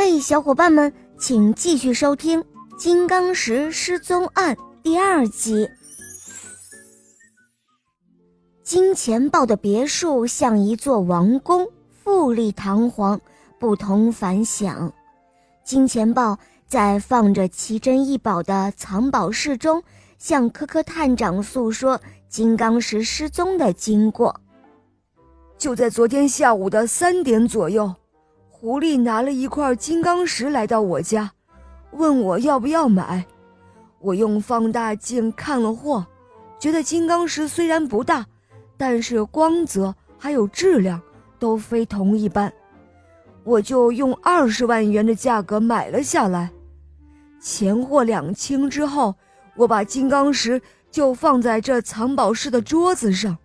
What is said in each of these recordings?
嘿，小伙伴们，请继续收听《金刚石失踪案》第二集。金钱豹的别墅像一座王宫，富丽堂皇，不同凡响。金钱豹在放着奇珍异宝的藏宝室中，向科科探长诉说金刚石失踪的经过。就在昨天下午的三点左右。狐狸拿了一块金刚石来到我家，问我要不要买。我用放大镜看了货，觉得金刚石虽然不大，但是光泽还有质量都非同一般。我就用二十万元的价格买了下来。钱货两清之后，我把金刚石就放在这藏宝室的桌子上，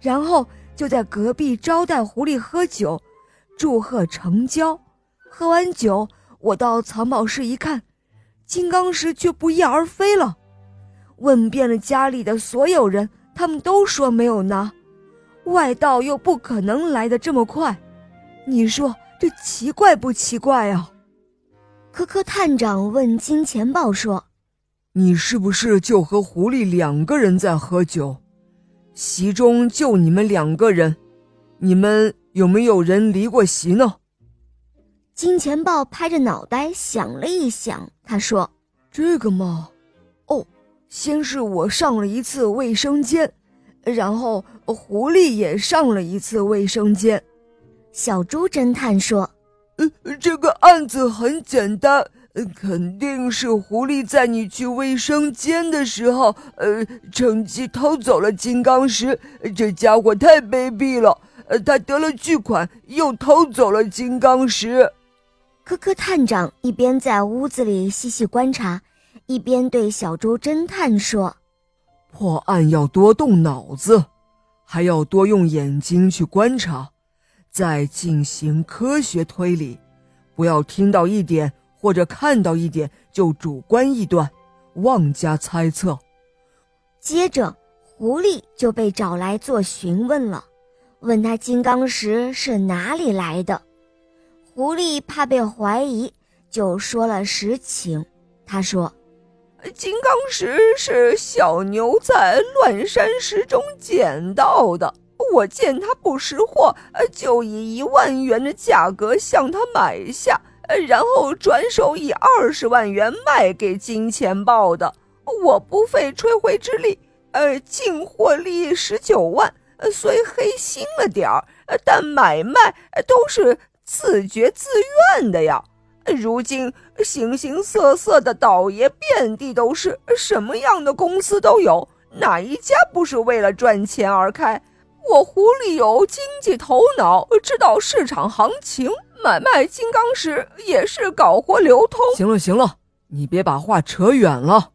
然后就在隔壁招待狐狸喝酒。祝贺成交！喝完酒，我到藏宝室一看，金刚石却不翼而飞了。问遍了家里的所有人，他们都说没有拿。外道又不可能来得这么快，你说这奇怪不奇怪啊？科科探长问金钱豹说：“你是不是就和狐狸两个人在喝酒？席中就你们两个人，你们？”有没有人离过席呢？金钱豹拍着脑袋想了一想，他说：“这个嘛，哦，先是我上了一次卫生间，然后狐狸也上了一次卫生间。”小猪侦探说：“呃，这个案子很简单，肯定是狐狸在你去卫生间的时候，呃，趁机偷走了金刚石。这家伙太卑鄙了。”他得了巨款，又偷走了金刚石。科科探长一边在屋子里细细观察，一边对小猪侦探说：“破案要多动脑子，还要多用眼睛去观察，再进行科学推理，不要听到一点或者看到一点就主观臆断，妄加猜测。”接着，狐狸就被找来做询问了。问他金刚石是哪里来的，狐狸怕被怀疑，就说了实情。他说：“金刚石是小牛在乱山石中捡到的，我见他不识货，就以一万元的价格向他买下，然后转手以二十万元卖给金钱豹的。我不费吹灰之力，呃，净获利十九万。”虽黑心了点儿，但买卖都是自觉自愿的呀。如今形形色色的倒爷遍地都是，什么样的公司都有，哪一家不是为了赚钱而开？我狐狸有经济头脑，知道市场行情，买卖金刚石也是搞活流通。行了行了，你别把话扯远了。